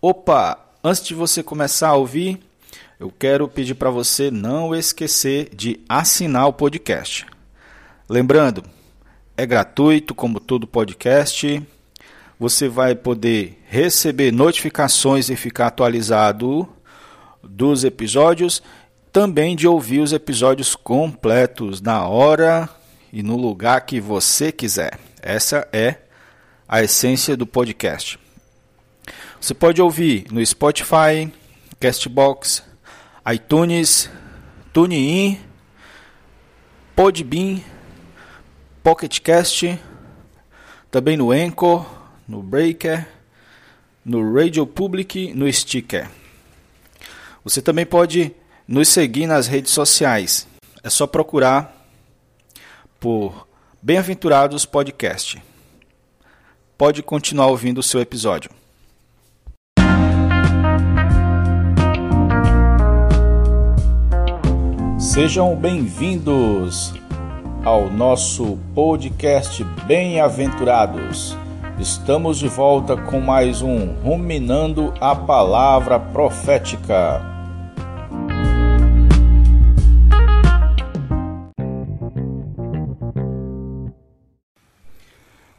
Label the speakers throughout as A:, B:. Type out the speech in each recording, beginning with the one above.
A: Opa, antes de você começar a ouvir, eu quero pedir para você não esquecer de assinar o podcast. Lembrando, é gratuito como todo podcast. Você vai poder receber notificações e ficar atualizado dos episódios, também de ouvir os episódios completos na hora e no lugar que você quiser. Essa é a essência do podcast. Você pode ouvir no Spotify, Castbox, iTunes, TuneIn, Podbean, PocketCast, também no Anchor, no Breaker, no Radio Public, no Sticker. Você também pode nos seguir nas redes sociais. É só procurar por Bem-aventurados Podcast. Pode continuar ouvindo o seu episódio. Sejam bem-vindos ao nosso podcast Bem-aventurados. Estamos de volta com mais um Ruminando a Palavra Profética.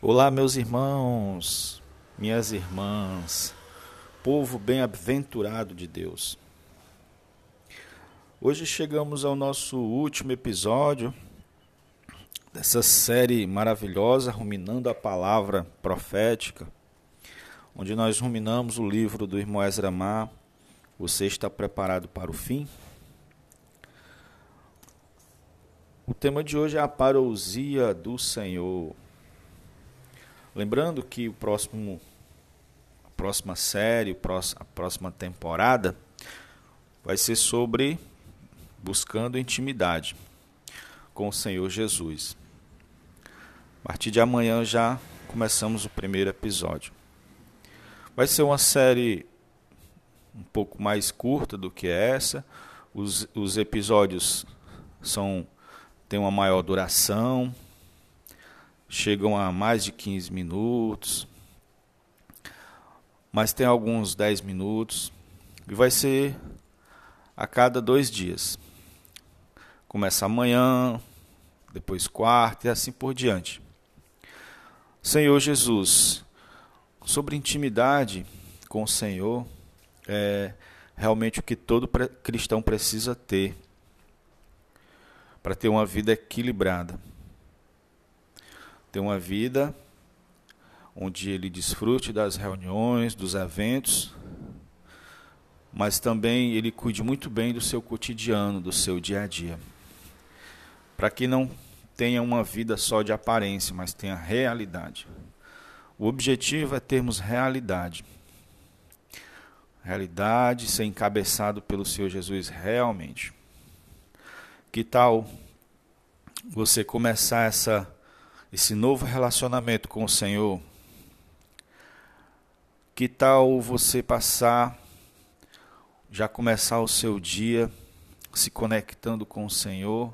A: Olá, meus irmãos, minhas irmãs, povo bem-aventurado de Deus. Hoje chegamos ao nosso último episódio dessa série maravilhosa, Ruminando a Palavra Profética, onde nós ruminamos o livro do irmão Ezra Mar. Você está preparado para o fim? O tema de hoje é a parousia do Senhor. Lembrando que o próximo, a próxima série, a próxima temporada vai ser sobre buscando intimidade com o Senhor Jesus. A partir de amanhã já começamos o primeiro episódio. Vai ser uma série um pouco mais curta do que essa. Os, os episódios são têm uma maior duração, chegam a mais de 15 minutos, mas tem alguns 10 minutos, e vai ser a cada dois dias. Começa amanhã, depois quarta e assim por diante. Senhor Jesus, sobre intimidade com o Senhor, é realmente o que todo cristão precisa ter para ter uma vida equilibrada ter uma vida onde ele desfrute das reuniões, dos eventos, mas também ele cuide muito bem do seu cotidiano, do seu dia a dia. Para que não tenha uma vida só de aparência, mas tenha realidade. O objetivo é termos realidade. Realidade ser encabeçado pelo Senhor Jesus realmente. Que tal você começar essa esse novo relacionamento com o Senhor, que tal você passar, já começar o seu dia se conectando com o Senhor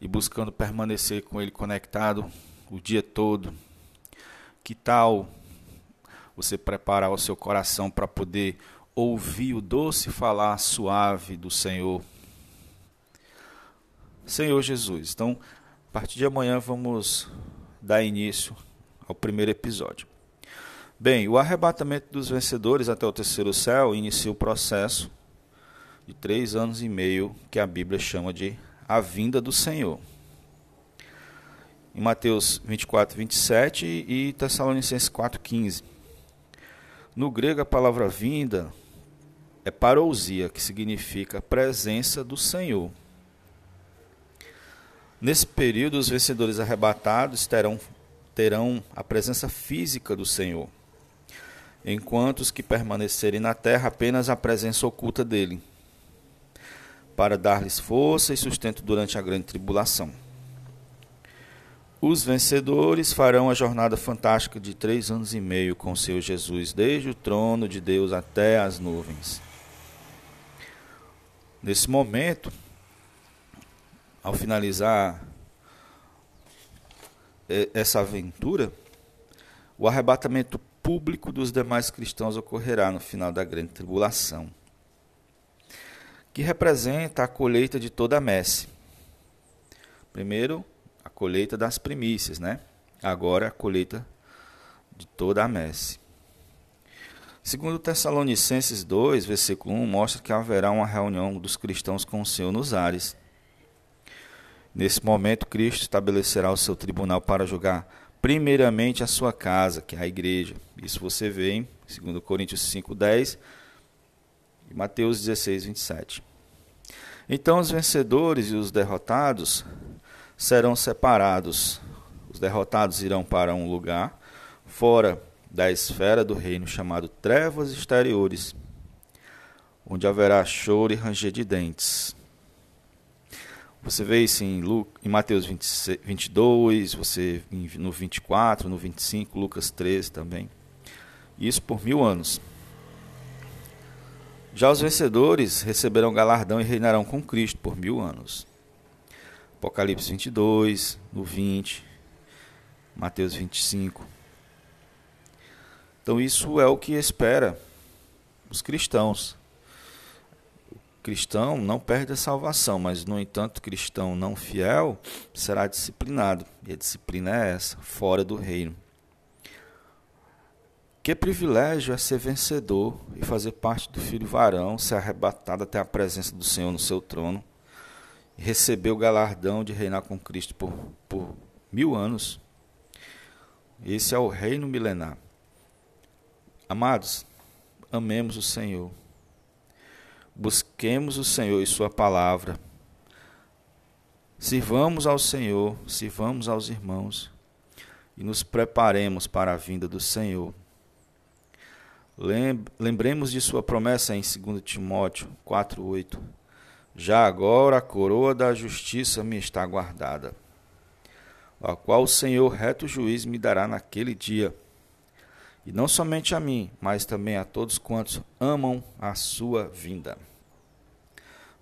A: e buscando permanecer com Ele conectado o dia todo? Que tal você preparar o seu coração para poder ouvir o doce falar suave do Senhor? Senhor Jesus, então a partir de amanhã vamos dar início ao primeiro episódio. Bem, o arrebatamento dos vencedores até o terceiro céu inicia o processo de três anos e meio que a Bíblia chama de a vinda do Senhor. Em Mateus 24, 27 e Tessalonicenses 4, 15. No grego, a palavra vinda é parousia, que significa presença do Senhor. Nesse período, os vencedores arrebatados terão, terão a presença física do Senhor, enquanto os que permanecerem na terra apenas a presença oculta dele, para dar-lhes força e sustento durante a grande tribulação. Os vencedores farão a jornada fantástica de três anos e meio com seu Jesus, desde o trono de Deus até as nuvens. Nesse momento, ao finalizar essa aventura, o arrebatamento público dos demais cristãos ocorrerá no final da grande tribulação, que representa a colheita de toda a messe. Primeiro, a colheita das primícias, né? Agora a colheita de toda a messe. Segundo Tessalonicenses 2, versículo 1, mostra que haverá uma reunião dos cristãos com o Senhor nos ares. Nesse momento, Cristo estabelecerá o seu tribunal para julgar primeiramente a sua casa, que é a igreja. Isso você vê em 2 Coríntios 5, 10 e Mateus 16, 27. Então os vencedores e os derrotados serão separados. Os derrotados irão para um lugar fora da esfera do reino chamado trevas exteriores, onde haverá choro e ranger de dentes. Você vê isso em, Lu, em Mateus 20, 22, você no 24, no 25, Lucas 13 também. Isso por mil anos. Já os vencedores receberão galardão e reinarão com Cristo por mil anos. Apocalipse 22, no 20, Mateus 25. Então, isso é o que espera os cristãos. O cristão não perde a salvação, mas, no entanto, cristão não fiel será disciplinado. E a disciplina é essa, fora do reino. Que privilégio é ser vencedor e fazer parte do filho varão, ser arrebatado até a presença do Senhor no seu trono e receber o galardão de reinar com Cristo por, por mil anos. Esse é o reino milenar. Amados, amemos o Senhor. Busquemos o Senhor e Sua palavra. Sirvamos ao Senhor, sirvamos aos irmãos e nos preparemos para a vinda do Senhor. Lembremos de Sua promessa em 2 Timóteo 4,8. Já agora a coroa da justiça me está guardada, a qual o Senhor, reto juiz, me dará naquele dia e não somente a mim, mas também a todos quantos amam a sua vinda.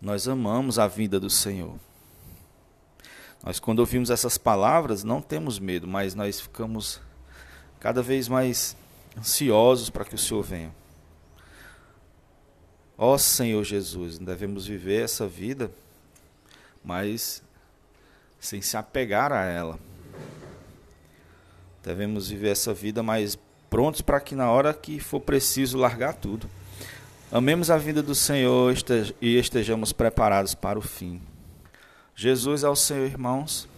A: Nós amamos a vinda do Senhor. Nós, quando ouvimos essas palavras, não temos medo, mas nós ficamos cada vez mais ansiosos para que o Senhor venha. Ó Senhor Jesus, devemos viver essa vida, mas sem se apegar a ela. Devemos viver essa vida, mas prontos para que na hora que for preciso largar tudo. Amemos a vida do Senhor e estejamos preparados para o fim. Jesus é o Senhor, irmãos.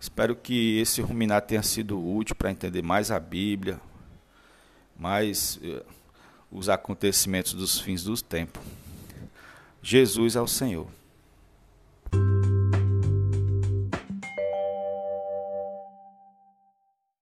A: Espero que esse ruminar tenha sido útil para entender mais a Bíblia, mais eh, os acontecimentos dos fins do tempo. Jesus é o Senhor.